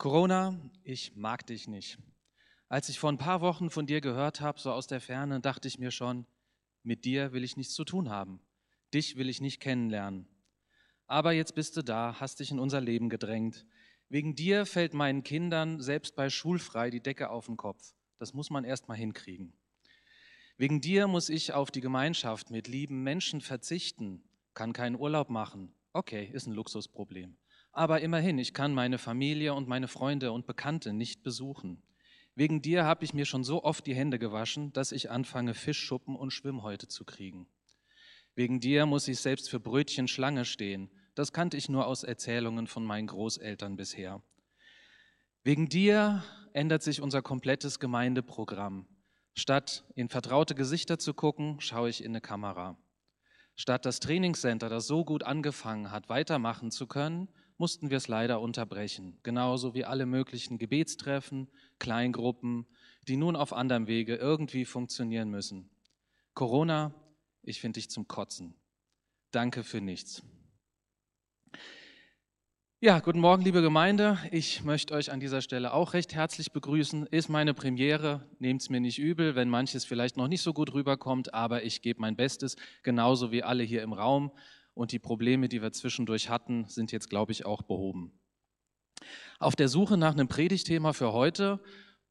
Corona, ich mag dich nicht. Als ich vor ein paar Wochen von dir gehört habe, so aus der Ferne, dachte ich mir schon, mit dir will ich nichts zu tun haben. Dich will ich nicht kennenlernen. Aber jetzt bist du da, hast dich in unser Leben gedrängt. Wegen dir fällt meinen Kindern selbst bei schulfrei die Decke auf den Kopf. Das muss man erst mal hinkriegen. Wegen dir muss ich auf die Gemeinschaft mit lieben Menschen verzichten, kann keinen Urlaub machen. Okay, ist ein Luxusproblem. Aber immerhin, ich kann meine Familie und meine Freunde und Bekannte nicht besuchen. Wegen dir habe ich mir schon so oft die Hände gewaschen, dass ich anfange, Fischschuppen und Schwimmhäute zu kriegen. Wegen dir muss ich selbst für Brötchen Schlange stehen. Das kannte ich nur aus Erzählungen von meinen Großeltern bisher. Wegen dir ändert sich unser komplettes Gemeindeprogramm. Statt in vertraute Gesichter zu gucken, schaue ich in eine Kamera. Statt das Trainingscenter, das so gut angefangen hat, weitermachen zu können, mussten wir es leider unterbrechen. Genauso wie alle möglichen Gebetstreffen, Kleingruppen, die nun auf anderem Wege irgendwie funktionieren müssen. Corona, ich finde dich zum Kotzen. Danke für nichts. Ja, guten Morgen, liebe Gemeinde. Ich möchte euch an dieser Stelle auch recht herzlich begrüßen. Ist meine Premiere, nehmt es mir nicht übel, wenn manches vielleicht noch nicht so gut rüberkommt, aber ich gebe mein Bestes, genauso wie alle hier im Raum und die Probleme, die wir zwischendurch hatten, sind jetzt, glaube ich, auch behoben. Auf der Suche nach einem Predigtthema für heute,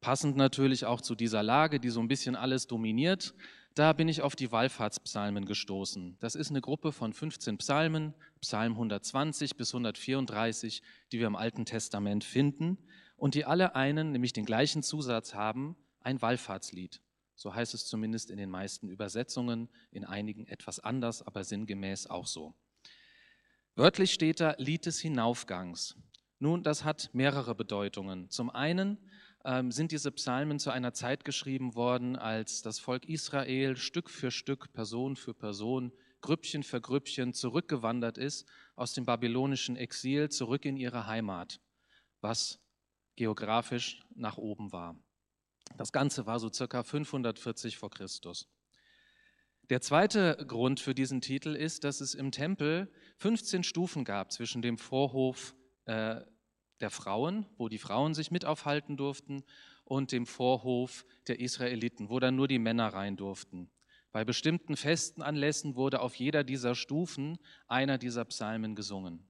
passend natürlich auch zu dieser Lage, die so ein bisschen alles dominiert, da bin ich auf die Wallfahrtspsalmen gestoßen. Das ist eine Gruppe von 15 Psalmen, Psalm 120 bis 134, die wir im Alten Testament finden und die alle einen, nämlich den gleichen Zusatz haben, ein Wallfahrtslied. So heißt es zumindest in den meisten Übersetzungen, in einigen etwas anders, aber sinngemäß auch so. Wörtlich steht da Lied des Hinaufgangs. Nun, das hat mehrere Bedeutungen. Zum einen ähm, sind diese Psalmen zu einer Zeit geschrieben worden, als das Volk Israel Stück für Stück, Person für Person, Grüppchen für Grüppchen zurückgewandert ist aus dem babylonischen Exil zurück in ihre Heimat, was geografisch nach oben war. Das Ganze war so circa 540 vor Christus. Der zweite Grund für diesen Titel ist, dass es im Tempel 15 Stufen gab zwischen dem Vorhof äh, der Frauen, wo die Frauen sich mit aufhalten durften, und dem Vorhof der Israeliten, wo dann nur die Männer rein durften. Bei bestimmten festen Anlässen wurde auf jeder dieser Stufen einer dieser Psalmen gesungen.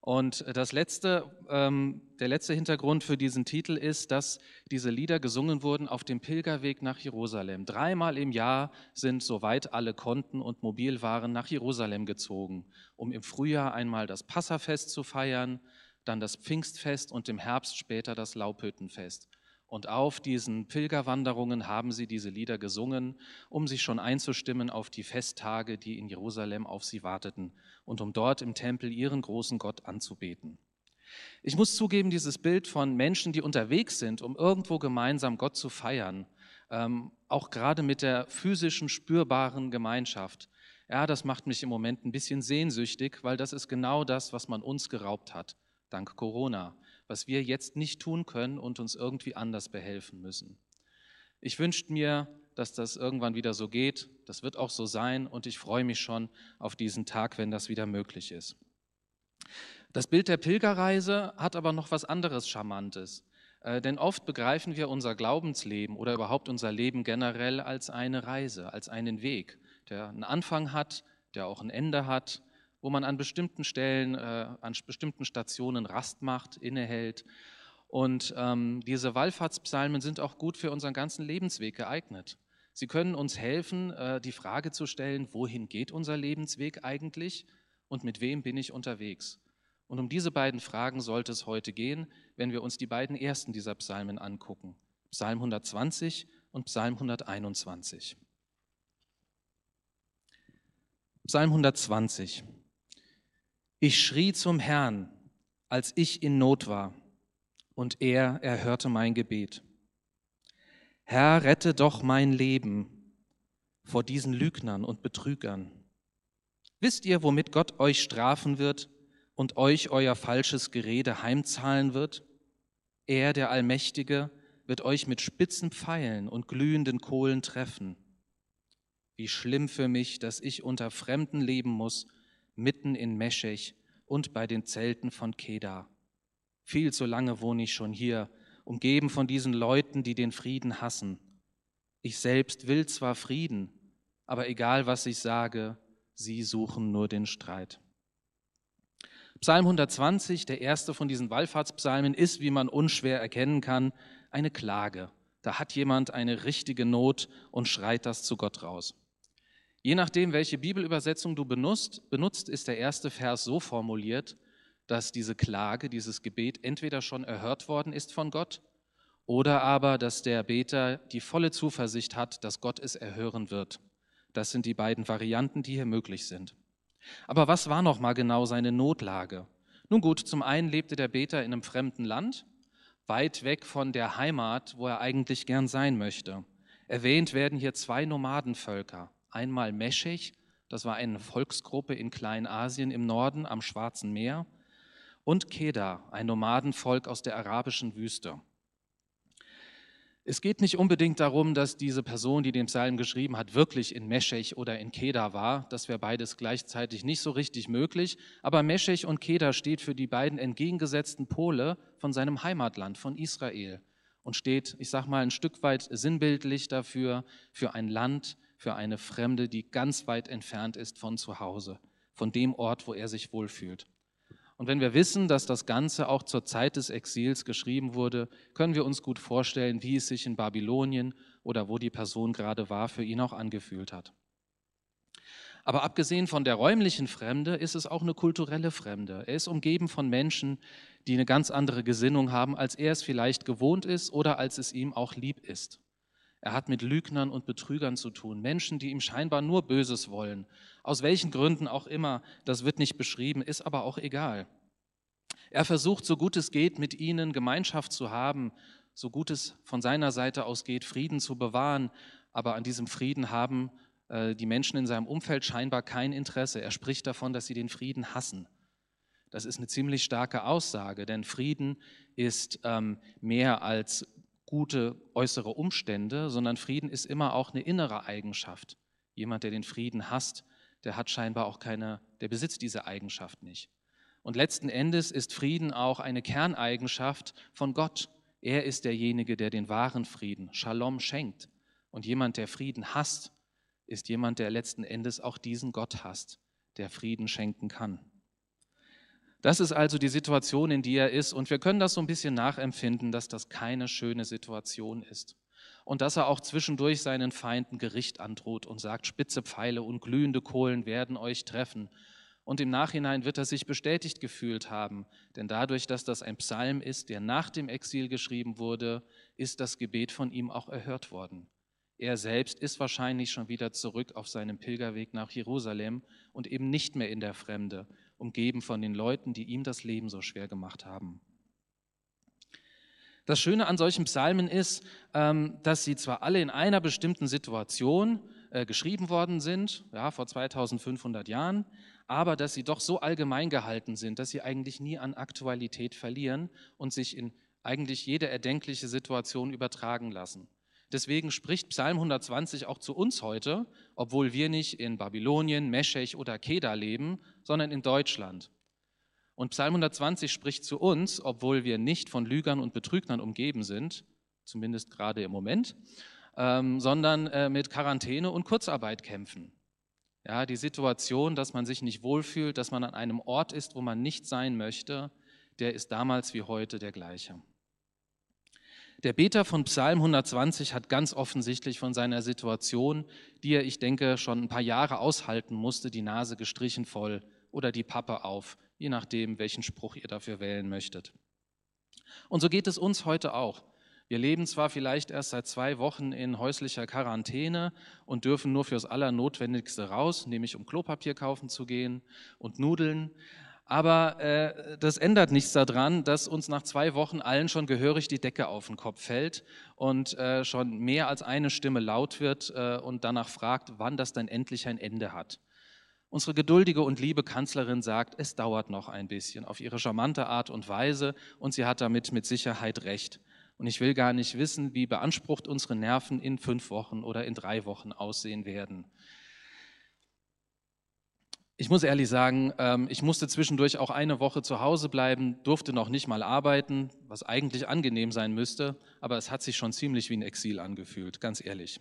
Und das letzte, ähm, der letzte Hintergrund für diesen Titel ist, dass diese Lieder gesungen wurden auf dem Pilgerweg nach Jerusalem. Dreimal im Jahr sind, soweit alle konnten und mobil waren, nach Jerusalem gezogen, um im Frühjahr einmal das Passafest zu feiern, dann das Pfingstfest und im Herbst später das Laubhüttenfest. Und auf diesen Pilgerwanderungen haben sie diese Lieder gesungen, um sich schon einzustimmen auf die Festtage, die in Jerusalem auf sie warteten und um dort im Tempel ihren großen Gott anzubeten. Ich muss zugeben, dieses Bild von Menschen, die unterwegs sind, um irgendwo gemeinsam Gott zu feiern, ähm, auch gerade mit der physischen, spürbaren Gemeinschaft, ja, das macht mich im Moment ein bisschen sehnsüchtig, weil das ist genau das, was man uns geraubt hat, dank Corona was wir jetzt nicht tun können und uns irgendwie anders behelfen müssen. Ich wünsche mir, dass das irgendwann wieder so geht. Das wird auch so sein und ich freue mich schon auf diesen Tag, wenn das wieder möglich ist. Das Bild der Pilgerreise hat aber noch was anderes Charmantes. Äh, denn oft begreifen wir unser Glaubensleben oder überhaupt unser Leben generell als eine Reise, als einen Weg, der einen Anfang hat, der auch ein Ende hat, wo man an bestimmten Stellen, äh, an bestimmten Stationen Rast macht, innehält. Und ähm, diese Wallfahrtspsalmen sind auch gut für unseren ganzen Lebensweg geeignet. Sie können uns helfen, äh, die Frage zu stellen, wohin geht unser Lebensweg eigentlich und mit wem bin ich unterwegs? Und um diese beiden Fragen sollte es heute gehen, wenn wir uns die beiden ersten dieser Psalmen angucken. Psalm 120 und Psalm 121. Psalm 120. Ich schrie zum Herrn, als ich in Not war, und er erhörte mein Gebet. Herr, rette doch mein Leben vor diesen Lügnern und Betrügern. Wisst ihr, womit Gott euch strafen wird und euch euer falsches Gerede heimzahlen wird? Er, der Allmächtige, wird euch mit spitzen Pfeilen und glühenden Kohlen treffen. Wie schlimm für mich, dass ich unter Fremden leben muss mitten in Meschech und bei den Zelten von Kedar. Viel zu lange wohne ich schon hier, umgeben von diesen Leuten, die den Frieden hassen. Ich selbst will zwar Frieden, aber egal was ich sage, sie suchen nur den Streit. Psalm 120, der erste von diesen Wallfahrtspsalmen, ist, wie man unschwer erkennen kann, eine Klage. Da hat jemand eine richtige Not und schreit das zu Gott raus. Je nachdem, welche Bibelübersetzung du benutzt, benutzt, ist der erste Vers so formuliert, dass diese Klage, dieses Gebet entweder schon erhört worden ist von Gott oder aber, dass der Beter die volle Zuversicht hat, dass Gott es erhören wird. Das sind die beiden Varianten, die hier möglich sind. Aber was war noch mal genau seine Notlage? Nun gut, zum einen lebte der Beter in einem fremden Land, weit weg von der Heimat, wo er eigentlich gern sein möchte. Erwähnt werden hier zwei Nomadenvölker. Einmal Meschech, das war eine Volksgruppe in Kleinasien im Norden am Schwarzen Meer, und Kedar, ein Nomadenvolk aus der arabischen Wüste. Es geht nicht unbedingt darum, dass diese Person, die den Psalm geschrieben hat, wirklich in Meschech oder in Kedar war. Das wäre beides gleichzeitig nicht so richtig möglich. Aber Meschech und Kedar steht für die beiden entgegengesetzten Pole von seinem Heimatland, von Israel. Und steht, ich sage mal, ein Stück weit sinnbildlich dafür, für ein Land, für eine Fremde, die ganz weit entfernt ist von zu Hause, von dem Ort, wo er sich wohlfühlt. Und wenn wir wissen, dass das Ganze auch zur Zeit des Exils geschrieben wurde, können wir uns gut vorstellen, wie es sich in Babylonien oder wo die Person gerade war, für ihn auch angefühlt hat. Aber abgesehen von der räumlichen Fremde ist es auch eine kulturelle Fremde. Er ist umgeben von Menschen, die eine ganz andere Gesinnung haben, als er es vielleicht gewohnt ist oder als es ihm auch lieb ist. Er hat mit Lügnern und Betrügern zu tun, Menschen, die ihm scheinbar nur Böses wollen. Aus welchen Gründen auch immer, das wird nicht beschrieben, ist aber auch egal. Er versucht, so gut es geht, mit ihnen Gemeinschaft zu haben, so gut es von seiner Seite aus geht, Frieden zu bewahren. Aber an diesem Frieden haben äh, die Menschen in seinem Umfeld scheinbar kein Interesse. Er spricht davon, dass sie den Frieden hassen. Das ist eine ziemlich starke Aussage, denn Frieden ist ähm, mehr als gute äußere Umstände, sondern Frieden ist immer auch eine innere Eigenschaft. Jemand, der den Frieden hasst, der hat scheinbar auch keine, der besitzt diese Eigenschaft nicht. Und letzten Endes ist Frieden auch eine Kerneigenschaft von Gott. Er ist derjenige, der den wahren Frieden, Shalom, schenkt. Und jemand, der Frieden hasst, ist jemand, der letzten Endes auch diesen Gott hasst, der Frieden schenken kann. Das ist also die Situation, in die er ist. Und wir können das so ein bisschen nachempfinden, dass das keine schöne Situation ist. Und dass er auch zwischendurch seinen Feinden Gericht androht und sagt, spitze Pfeile und glühende Kohlen werden euch treffen. Und im Nachhinein wird er sich bestätigt gefühlt haben, denn dadurch, dass das ein Psalm ist, der nach dem Exil geschrieben wurde, ist das Gebet von ihm auch erhört worden. Er selbst ist wahrscheinlich schon wieder zurück auf seinem Pilgerweg nach Jerusalem und eben nicht mehr in der Fremde, umgeben von den Leuten, die ihm das Leben so schwer gemacht haben. Das Schöne an solchen Psalmen ist, ähm, dass sie zwar alle in einer bestimmten Situation äh, geschrieben worden sind, ja, vor 2500 Jahren, aber dass sie doch so allgemein gehalten sind, dass sie eigentlich nie an Aktualität verlieren und sich in eigentlich jede erdenkliche Situation übertragen lassen. Deswegen spricht Psalm 120 auch zu uns heute, obwohl wir nicht in Babylonien, Meschech oder Keda leben, sondern in Deutschland. Und Psalm 120 spricht zu uns, obwohl wir nicht von Lügern und Betrügnern umgeben sind, zumindest gerade im Moment, ähm, sondern äh, mit Quarantäne und Kurzarbeit kämpfen. Ja, die Situation, dass man sich nicht wohlfühlt, dass man an einem Ort ist, wo man nicht sein möchte, der ist damals wie heute der gleiche. Der Beter von Psalm 120 hat ganz offensichtlich von seiner Situation, die er, ich denke, schon ein paar Jahre aushalten musste, die Nase gestrichen voll oder die Pappe auf, je nachdem, welchen Spruch ihr dafür wählen möchtet. Und so geht es uns heute auch. Wir leben zwar vielleicht erst seit zwei Wochen in häuslicher Quarantäne und dürfen nur fürs Allernotwendigste raus, nämlich um Klopapier kaufen zu gehen und Nudeln, aber äh, das ändert nichts daran, dass uns nach zwei Wochen allen schon gehörig die Decke auf den Kopf fällt und äh, schon mehr als eine Stimme laut wird äh, und danach fragt, wann das denn endlich ein Ende hat. Unsere geduldige und liebe Kanzlerin sagt, es dauert noch ein bisschen auf ihre charmante Art und Weise und sie hat damit mit Sicherheit recht. Und ich will gar nicht wissen, wie beansprucht unsere Nerven in fünf Wochen oder in drei Wochen aussehen werden. Ich muss ehrlich sagen, ähm, ich musste zwischendurch auch eine Woche zu Hause bleiben, durfte noch nicht mal arbeiten, was eigentlich angenehm sein müsste, aber es hat sich schon ziemlich wie ein Exil angefühlt, ganz ehrlich.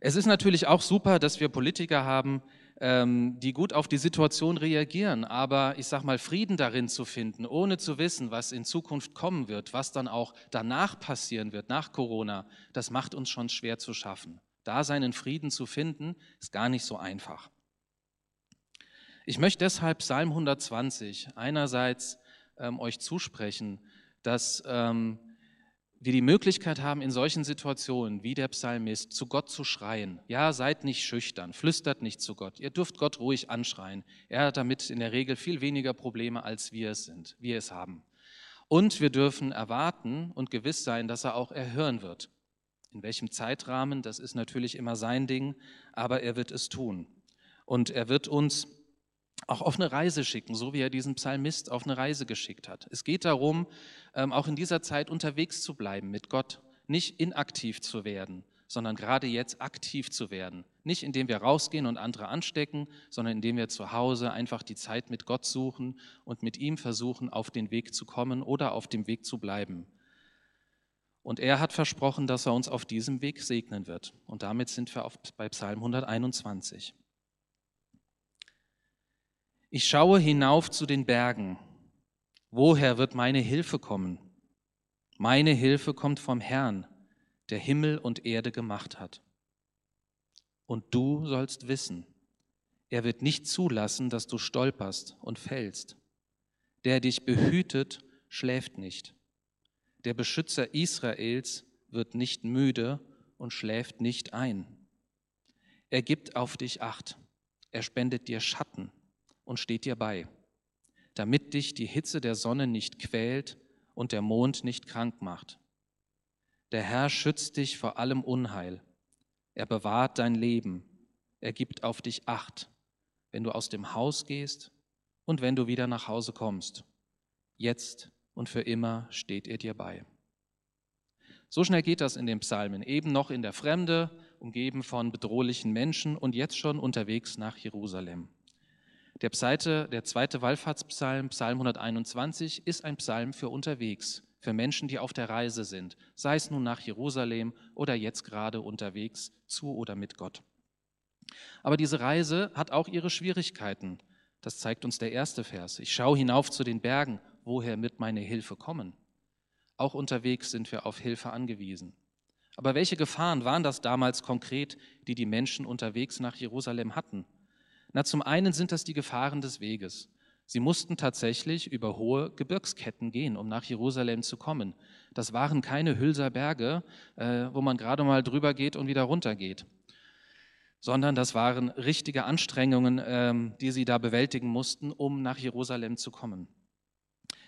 Es ist natürlich auch super, dass wir Politiker haben, ähm, die gut auf die Situation reagieren, aber ich sage mal, Frieden darin zu finden, ohne zu wissen, was in Zukunft kommen wird, was dann auch danach passieren wird, nach Corona, das macht uns schon schwer zu schaffen. Da seinen Frieden zu finden, ist gar nicht so einfach. Ich möchte deshalb Psalm 120 einerseits ähm, euch zusprechen, dass ähm, wir die Möglichkeit haben, in solchen Situationen wie der Psalmist zu Gott zu schreien. Ja, seid nicht schüchtern, flüstert nicht zu Gott. Ihr dürft Gott ruhig anschreien. Er hat damit in der Regel viel weniger Probleme, als wir es sind, wir es haben. Und wir dürfen erwarten und gewiss sein, dass er auch erhören wird. In welchem Zeitrahmen, das ist natürlich immer sein Ding, aber er wird es tun. Und er wird uns auch auf eine Reise schicken, so wie er diesen Psalmist auf eine Reise geschickt hat. Es geht darum, ähm, auch in dieser Zeit unterwegs zu bleiben mit Gott, nicht inaktiv zu werden, sondern gerade jetzt aktiv zu werden. Nicht indem wir rausgehen und andere anstecken, sondern indem wir zu Hause einfach die Zeit mit Gott suchen und mit ihm versuchen, auf den Weg zu kommen oder auf dem Weg zu bleiben. Und er hat versprochen, dass er uns auf diesem Weg segnen wird. Und damit sind wir bei Psalm 121. Ich schaue hinauf zu den Bergen. Woher wird meine Hilfe kommen? Meine Hilfe kommt vom Herrn, der Himmel und Erde gemacht hat. Und du sollst wissen, er wird nicht zulassen, dass du stolperst und fällst. Der dich behütet, schläft nicht. Der Beschützer Israels wird nicht müde und schläft nicht ein. Er gibt auf dich acht. Er spendet dir Schatten und steht dir bei, damit dich die Hitze der Sonne nicht quält und der Mond nicht krank macht. Der Herr schützt dich vor allem Unheil. Er bewahrt dein Leben. Er gibt auf dich Acht, wenn du aus dem Haus gehst und wenn du wieder nach Hause kommst. Jetzt und für immer steht er dir bei. So schnell geht das in den Psalmen, eben noch in der Fremde, umgeben von bedrohlichen Menschen und jetzt schon unterwegs nach Jerusalem. Der, Pseite, der zweite Wallfahrtspsalm, Psalm 121, ist ein Psalm für unterwegs, für Menschen, die auf der Reise sind, sei es nun nach Jerusalem oder jetzt gerade unterwegs zu oder mit Gott. Aber diese Reise hat auch ihre Schwierigkeiten. Das zeigt uns der erste Vers. Ich schaue hinauf zu den Bergen, woher wird meine Hilfe kommen? Auch unterwegs sind wir auf Hilfe angewiesen. Aber welche Gefahren waren das damals konkret, die die Menschen unterwegs nach Jerusalem hatten? Na, zum einen sind das die Gefahren des Weges. Sie mussten tatsächlich über hohe Gebirgsketten gehen, um nach Jerusalem zu kommen. Das waren keine Hülser Berge, äh, wo man gerade mal drüber geht und wieder runter geht, sondern das waren richtige Anstrengungen, ähm, die sie da bewältigen mussten, um nach Jerusalem zu kommen.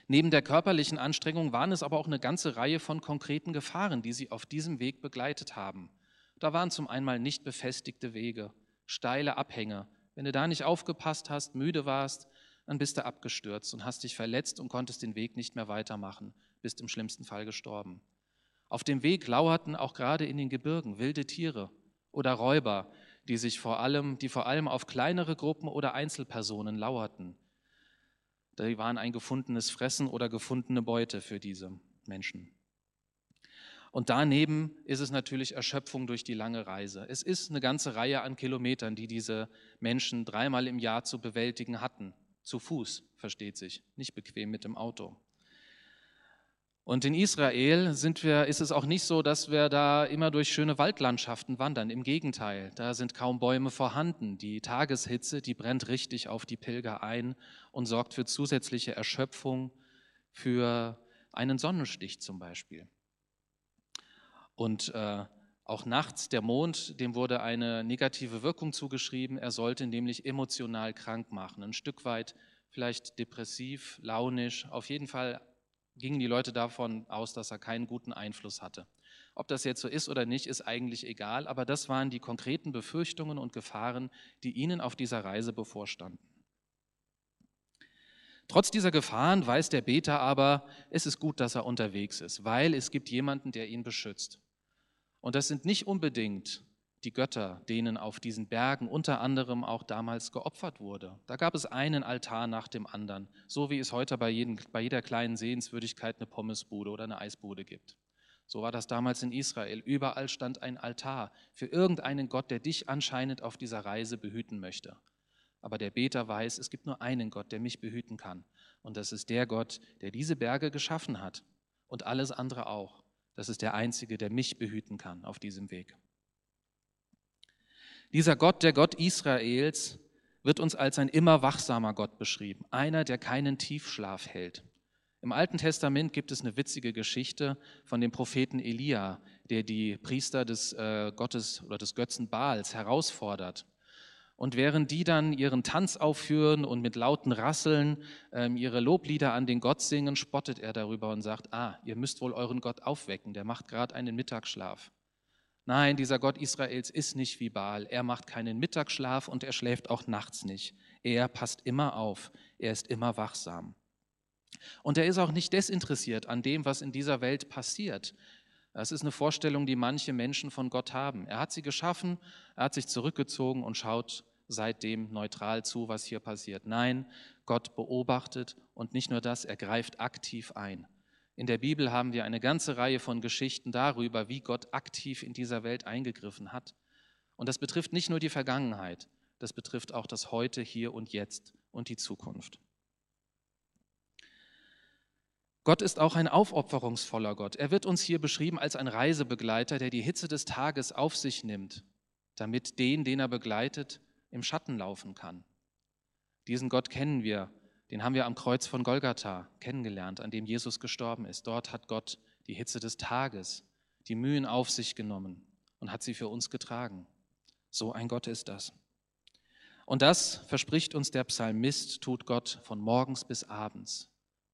Neben der körperlichen Anstrengung waren es aber auch eine ganze Reihe von konkreten Gefahren, die sie auf diesem Weg begleitet haben. Da waren zum einen nicht befestigte Wege, steile Abhänge, wenn du da nicht aufgepasst hast, müde warst, dann bist du abgestürzt und hast dich verletzt und konntest den Weg nicht mehr weitermachen, bist im schlimmsten Fall gestorben. Auf dem Weg lauerten auch gerade in den Gebirgen wilde Tiere oder Räuber, die sich vor allem, die vor allem auf kleinere Gruppen oder Einzelpersonen lauerten. Die waren ein gefundenes Fressen oder gefundene Beute für diese Menschen. Und daneben ist es natürlich Erschöpfung durch die lange Reise. Es ist eine ganze Reihe an Kilometern, die diese Menschen dreimal im Jahr zu bewältigen hatten. Zu Fuß, versteht sich, nicht bequem mit dem Auto. Und in Israel sind wir, ist es auch nicht so, dass wir da immer durch schöne Waldlandschaften wandern. Im Gegenteil, da sind kaum Bäume vorhanden. Die Tageshitze, die brennt richtig auf die Pilger ein und sorgt für zusätzliche Erschöpfung, für einen Sonnenstich zum Beispiel. Und äh, auch nachts der Mond, dem wurde eine negative Wirkung zugeschrieben. Er sollte nämlich emotional krank machen, ein Stück weit vielleicht depressiv, launisch. Auf jeden Fall gingen die Leute davon aus, dass er keinen guten Einfluss hatte. Ob das jetzt so ist oder nicht, ist eigentlich egal, aber das waren die konkreten Befürchtungen und Gefahren, die ihnen auf dieser Reise bevorstanden. Trotz dieser Gefahren weiß der Beter aber, es ist gut, dass er unterwegs ist, weil es gibt jemanden, der ihn beschützt. Und das sind nicht unbedingt die Götter, denen auf diesen Bergen unter anderem auch damals geopfert wurde. Da gab es einen Altar nach dem anderen, so wie es heute bei, jedem, bei jeder kleinen Sehenswürdigkeit eine Pommesbude oder eine Eisbude gibt. So war das damals in Israel. Überall stand ein Altar für irgendeinen Gott, der dich anscheinend auf dieser Reise behüten möchte. Aber der Beter weiß, es gibt nur einen Gott, der mich behüten kann. Und das ist der Gott, der diese Berge geschaffen hat und alles andere auch. Das ist der Einzige, der mich behüten kann auf diesem Weg. Dieser Gott, der Gott Israels, wird uns als ein immer wachsamer Gott beschrieben, einer, der keinen Tiefschlaf hält. Im Alten Testament gibt es eine witzige Geschichte von dem Propheten Elia, der die Priester des äh, Gottes oder des Götzen Baals herausfordert. Und während die dann ihren Tanz aufführen und mit lauten Rasseln ähm, ihre Loblieder an den Gott singen, spottet er darüber und sagt, ah, ihr müsst wohl euren Gott aufwecken, der macht gerade einen Mittagsschlaf. Nein, dieser Gott Israels ist nicht wie Baal. Er macht keinen Mittagsschlaf und er schläft auch nachts nicht. Er passt immer auf. Er ist immer wachsam. Und er ist auch nicht desinteressiert an dem, was in dieser Welt passiert. Das ist eine Vorstellung, die manche Menschen von Gott haben. Er hat sie geschaffen, er hat sich zurückgezogen und schaut seitdem neutral zu, was hier passiert. Nein, Gott beobachtet und nicht nur das, er greift aktiv ein. In der Bibel haben wir eine ganze Reihe von Geschichten darüber, wie Gott aktiv in dieser Welt eingegriffen hat. Und das betrifft nicht nur die Vergangenheit, das betrifft auch das Heute, hier und jetzt und die Zukunft. Gott ist auch ein aufopferungsvoller Gott. Er wird uns hier beschrieben als ein Reisebegleiter, der die Hitze des Tages auf sich nimmt, damit den, den er begleitet, im Schatten laufen kann. Diesen Gott kennen wir, den haben wir am Kreuz von Golgatha kennengelernt, an dem Jesus gestorben ist. Dort hat Gott die Hitze des Tages, die Mühen auf sich genommen und hat sie für uns getragen. So ein Gott ist das. Und das verspricht uns der Psalmist, tut Gott von morgens bis abends.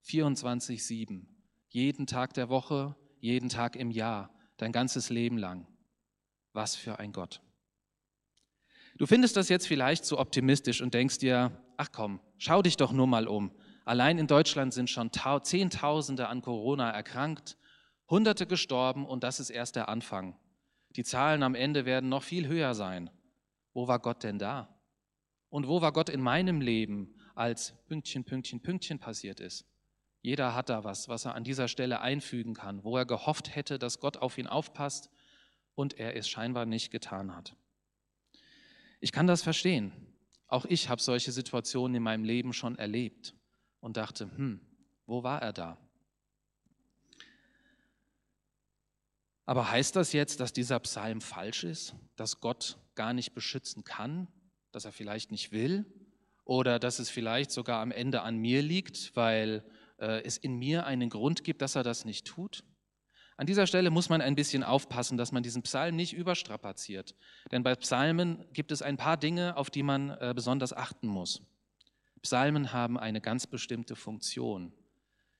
24-7, jeden Tag der Woche, jeden Tag im Jahr, dein ganzes Leben lang. Was für ein Gott. Du findest das jetzt vielleicht zu optimistisch und denkst dir, ach komm, schau dich doch nur mal um. Allein in Deutschland sind schon Zehntausende an Corona erkrankt, Hunderte gestorben und das ist erst der Anfang. Die Zahlen am Ende werden noch viel höher sein. Wo war Gott denn da? Und wo war Gott in meinem Leben, als Pünktchen, Pünktchen, Pünktchen passiert ist? Jeder hat da was, was er an dieser Stelle einfügen kann, wo er gehofft hätte, dass Gott auf ihn aufpasst und er es scheinbar nicht getan hat. Ich kann das verstehen. Auch ich habe solche Situationen in meinem Leben schon erlebt und dachte, hm, wo war er da? Aber heißt das jetzt, dass dieser Psalm falsch ist, dass Gott gar nicht beschützen kann, dass er vielleicht nicht will oder dass es vielleicht sogar am Ende an mir liegt, weil äh, es in mir einen Grund gibt, dass er das nicht tut? An dieser Stelle muss man ein bisschen aufpassen, dass man diesen Psalm nicht überstrapaziert. Denn bei Psalmen gibt es ein paar Dinge, auf die man äh, besonders achten muss. Psalmen haben eine ganz bestimmte Funktion.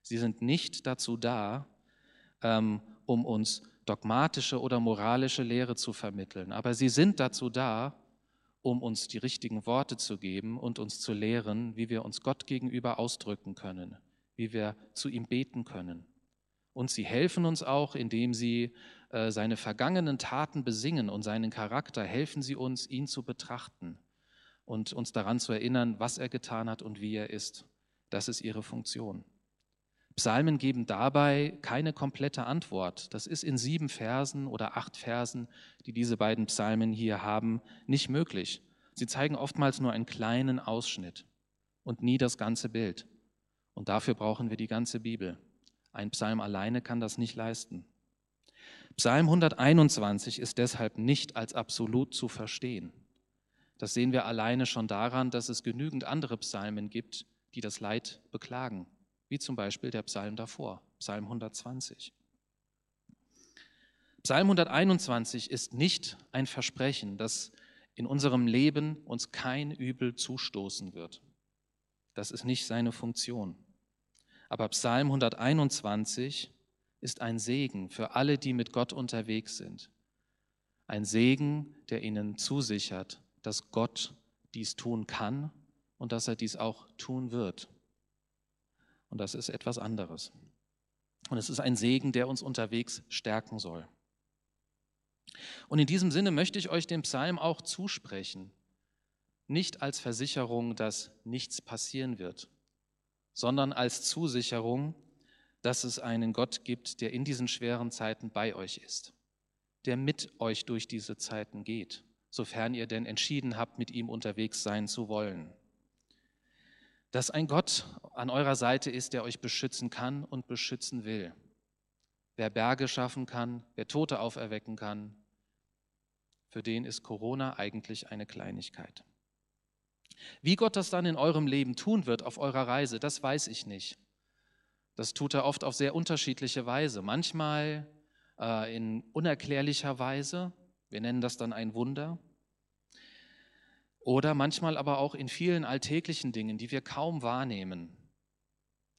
Sie sind nicht dazu da, ähm, um uns dogmatische oder moralische Lehre zu vermitteln, aber sie sind dazu da, um uns die richtigen Worte zu geben und uns zu lehren, wie wir uns Gott gegenüber ausdrücken können, wie wir zu ihm beten können. Und sie helfen uns auch, indem sie äh, seine vergangenen Taten besingen und seinen Charakter, helfen sie uns, ihn zu betrachten und uns daran zu erinnern, was er getan hat und wie er ist. Das ist ihre Funktion. Psalmen geben dabei keine komplette Antwort. Das ist in sieben Versen oder acht Versen, die diese beiden Psalmen hier haben, nicht möglich. Sie zeigen oftmals nur einen kleinen Ausschnitt und nie das ganze Bild. Und dafür brauchen wir die ganze Bibel. Ein Psalm alleine kann das nicht leisten. Psalm 121 ist deshalb nicht als absolut zu verstehen. Das sehen wir alleine schon daran, dass es genügend andere Psalmen gibt, die das Leid beklagen, wie zum Beispiel der Psalm davor, Psalm 120. Psalm 121 ist nicht ein Versprechen, dass in unserem Leben uns kein Übel zustoßen wird. Das ist nicht seine Funktion. Aber Psalm 121 ist ein Segen für alle, die mit Gott unterwegs sind. Ein Segen, der ihnen zusichert, dass Gott dies tun kann und dass er dies auch tun wird. Und das ist etwas anderes. Und es ist ein Segen, der uns unterwegs stärken soll. Und in diesem Sinne möchte ich euch den Psalm auch zusprechen. Nicht als Versicherung, dass nichts passieren wird, sondern als Zusicherung, dass es einen Gott gibt, der in diesen schweren Zeiten bei euch ist, der mit euch durch diese Zeiten geht, sofern ihr denn entschieden habt, mit ihm unterwegs sein zu wollen. Dass ein Gott an eurer Seite ist, der euch beschützen kann und beschützen will. Wer Berge schaffen kann, wer Tote auferwecken kann, für den ist Corona eigentlich eine Kleinigkeit. Wie Gott das dann in eurem Leben tun wird auf eurer Reise, das weiß ich nicht. Das tut er oft auf sehr unterschiedliche Weise. Manchmal äh, in unerklärlicher Weise. Wir nennen das dann ein Wunder. Oder manchmal aber auch in vielen alltäglichen Dingen, die wir kaum wahrnehmen.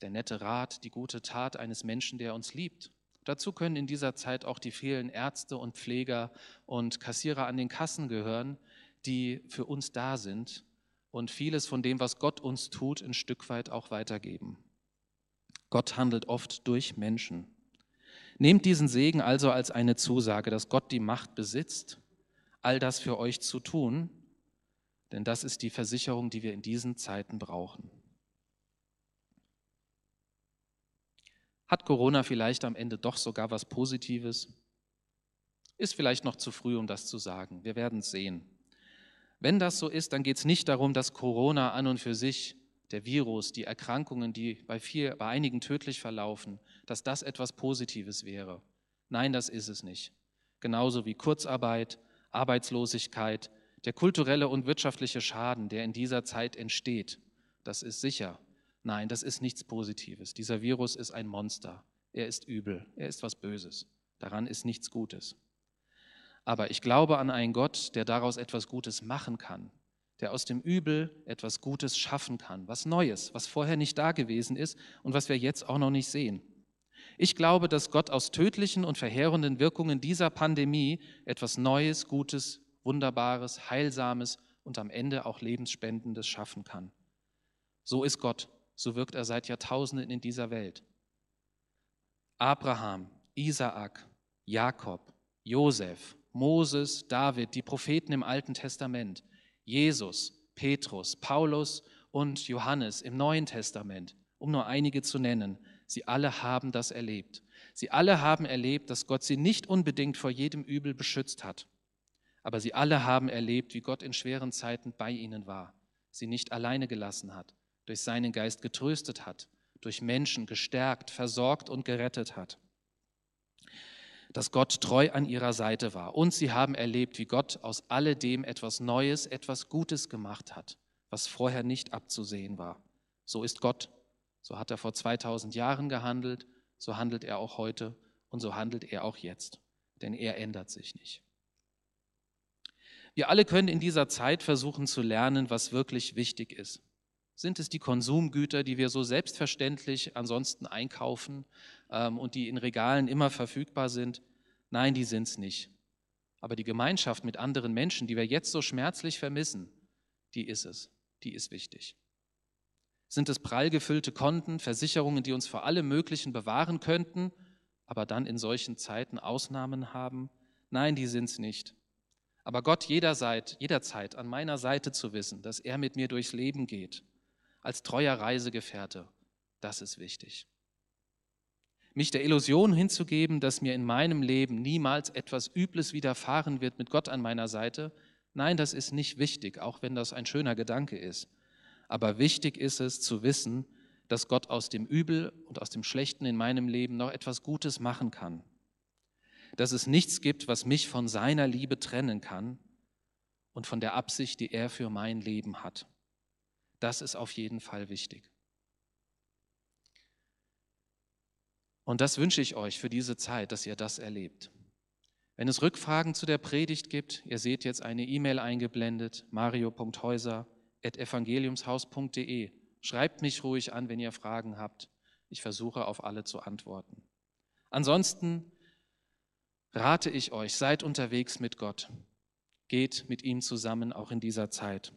Der nette Rat, die gute Tat eines Menschen, der uns liebt. Dazu können in dieser Zeit auch die vielen Ärzte und Pfleger und Kassierer an den Kassen gehören, die für uns da sind und vieles von dem, was Gott uns tut, ein Stück weit auch weitergeben. Gott handelt oft durch Menschen. Nehmt diesen Segen also als eine Zusage, dass Gott die Macht besitzt, all das für euch zu tun, denn das ist die Versicherung, die wir in diesen Zeiten brauchen. Hat Corona vielleicht am Ende doch sogar was Positives? Ist vielleicht noch zu früh, um das zu sagen. Wir werden es sehen. Wenn das so ist, dann geht es nicht darum, dass Corona an und für sich, der Virus, die Erkrankungen, die bei, viel, bei einigen tödlich verlaufen, dass das etwas Positives wäre. Nein, das ist es nicht. Genauso wie Kurzarbeit, Arbeitslosigkeit, der kulturelle und wirtschaftliche Schaden, der in dieser Zeit entsteht, das ist sicher. Nein, das ist nichts Positives. Dieser Virus ist ein Monster. Er ist übel. Er ist was Böses. Daran ist nichts Gutes. Aber ich glaube an einen Gott, der daraus etwas Gutes machen kann, der aus dem Übel etwas Gutes schaffen kann, was Neues, was vorher nicht da gewesen ist und was wir jetzt auch noch nicht sehen. Ich glaube, dass Gott aus tödlichen und verheerenden Wirkungen dieser Pandemie etwas Neues, Gutes, Wunderbares, Heilsames und am Ende auch Lebensspendendes schaffen kann. So ist Gott so wirkt er seit Jahrtausenden in dieser Welt. Abraham, Isaak, Jakob, Josef, Moses, David, die Propheten im Alten Testament, Jesus, Petrus, Paulus und Johannes im Neuen Testament, um nur einige zu nennen, sie alle haben das erlebt. Sie alle haben erlebt, dass Gott sie nicht unbedingt vor jedem Übel beschützt hat, aber sie alle haben erlebt, wie Gott in schweren Zeiten bei ihnen war, sie nicht alleine gelassen hat, durch seinen Geist getröstet hat, durch Menschen gestärkt, versorgt und gerettet hat. Dass Gott treu an ihrer Seite war. Und sie haben erlebt, wie Gott aus alledem etwas Neues, etwas Gutes gemacht hat, was vorher nicht abzusehen war. So ist Gott. So hat er vor 2000 Jahren gehandelt, so handelt er auch heute und so handelt er auch jetzt. Denn er ändert sich nicht. Wir alle können in dieser Zeit versuchen zu lernen, was wirklich wichtig ist. Sind es die Konsumgüter, die wir so selbstverständlich ansonsten einkaufen ähm, und die in Regalen immer verfügbar sind? Nein, die sind es nicht. Aber die Gemeinschaft mit anderen Menschen, die wir jetzt so schmerzlich vermissen, die ist es. Die ist wichtig. Sind es prall gefüllte Konten, Versicherungen, die uns vor allem Möglichen bewahren könnten, aber dann in solchen Zeiten Ausnahmen haben? Nein, die sind es nicht. Aber Gott jederzeit, jederzeit an meiner Seite zu wissen, dass er mit mir durchs Leben geht als treuer Reisegefährte, das ist wichtig. Mich der Illusion hinzugeben, dass mir in meinem Leben niemals etwas Übles widerfahren wird mit Gott an meiner Seite, nein, das ist nicht wichtig, auch wenn das ein schöner Gedanke ist. Aber wichtig ist es zu wissen, dass Gott aus dem Übel und aus dem Schlechten in meinem Leben noch etwas Gutes machen kann. Dass es nichts gibt, was mich von seiner Liebe trennen kann und von der Absicht, die er für mein Leben hat. Das ist auf jeden Fall wichtig. Und das wünsche ich euch für diese Zeit, dass ihr das erlebt. Wenn es Rückfragen zu der Predigt gibt, ihr seht jetzt eine E-Mail eingeblendet, mario.häuser.evangeliumshaus.de. Schreibt mich ruhig an, wenn ihr Fragen habt. Ich versuche auf alle zu antworten. Ansonsten rate ich euch, seid unterwegs mit Gott. Geht mit ihm zusammen auch in dieser Zeit.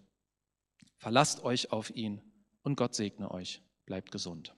Verlasst euch auf ihn und Gott segne euch. Bleibt gesund.